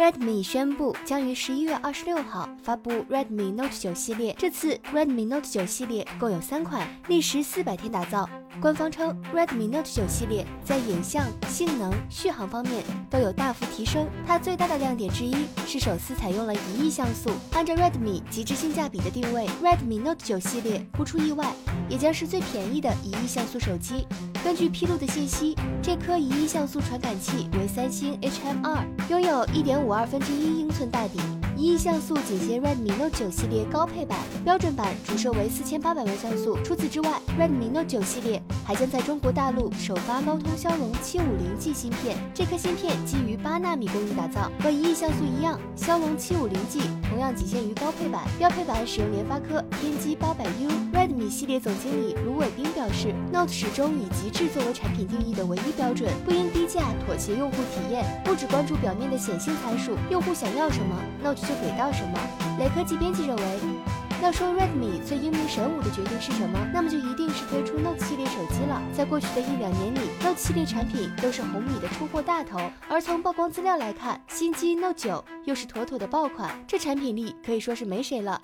Redmi 宣布将于十一月二十六号发布 Redmi Note 9系列，这次 Redmi Note 9系列共有三款，历时四百天打造。官方称，Redmi Note 9系列在影像、性能、续航方面都有大幅提升。它最大的亮点之一是首次采用了一亿像素。按照 Redmi 极致性价比的定位，Redmi Note 9系列不出意外也将是最便宜的一亿像素手机。根据披露的信息，这颗一亿像素传感器为三星 HM2，拥有一点五五二分之一英寸大底。一亿像素仅限 Redmi Note 9系列高配版，标准版主摄为四千八百万像素。除此之外，Redmi Note 9系列还将在中国大陆首发高通骁龙七五零 G 芯片。这颗芯片基于八纳米工艺打造，和一亿像素一样，骁龙七五零 G 同样仅限于高配版，标配版使用联发科天玑八百 U。Redmi 系列总经理卢伟斌表示，Note 始终以极致作为产品定义的唯一标准，不因低价妥协用户体验，不只关注表面的显性参数，用户想要什么，Note 就给到什么。雷科技编辑认为，要说 Redmi 最英明神武的决定是什么，那么就一定是推出 Note 系列手机了。在过去的一两年里，Note 系列产品都是红米的出货大头，而从曝光资料来看，新机 Note 九又是妥妥的爆款，这产品力可以说是没谁了。